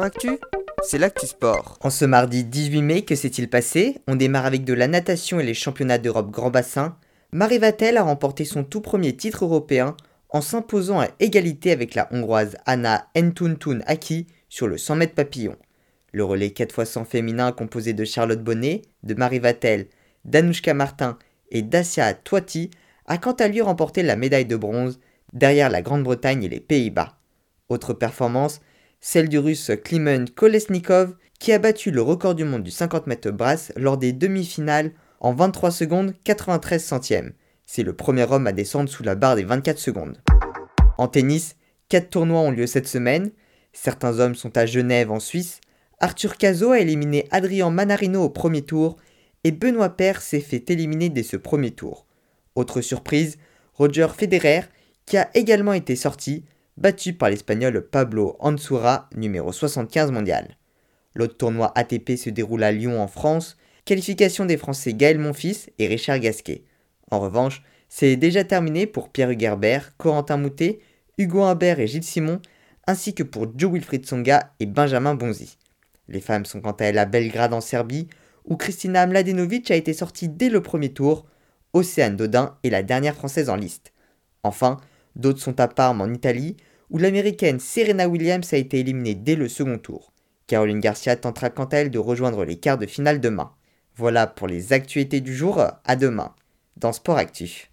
Actu, c'est l'actu sport. En ce mardi 18 mai, que s'est-il passé? On démarre avec de la natation et les championnats d'Europe Grand Bassin. Marie Vatel a remporté son tout premier titre européen en s'imposant à égalité avec la hongroise Anna Entuntun Aki sur le 100 mètres papillon. Le relais 4x100 féminin composé de Charlotte Bonnet, de Marie Vatel, d'Anouchka Martin et Dacia Toiti a quant à lui remporté la médaille de bronze derrière la Grande-Bretagne et les Pays-Bas. Autre performance, celle du russe Klimen Kolesnikov qui a battu le record du monde du 50 mètres brasse lors des demi-finales en 23 secondes 93 centièmes. C'est le premier homme à descendre sous la barre des 24 secondes. En tennis, 4 tournois ont lieu cette semaine. Certains hommes sont à Genève en Suisse. Arthur Cazot a éliminé Adrian Manarino au premier tour et Benoît Paire s'est fait éliminer dès ce premier tour. Autre surprise, Roger Federer, qui a également été sorti, battu par l'espagnol Pablo Ansura, numéro 75 mondial. L'autre tournoi ATP se déroule à Lyon en France, qualification des Français Gaël Monfils et Richard Gasquet. En revanche, c'est déjà terminé pour Pierre Hugerbert, Corentin Moutet, Hugo Humbert et Gilles Simon, ainsi que pour Joe Wilfried Songa et Benjamin Bonzi. Les femmes sont quant à elles à Belgrade en Serbie, où Kristina Mladenovic a été sortie dès le premier tour, Océane Dodin est la dernière française en liste. Enfin, d'autres sont à Parme en Italie, où l'américaine Serena Williams a été éliminée dès le second tour. Caroline Garcia tentera quant à elle de rejoindre les quarts de finale demain. Voilà pour les actualités du jour, à demain, dans Sport Actif.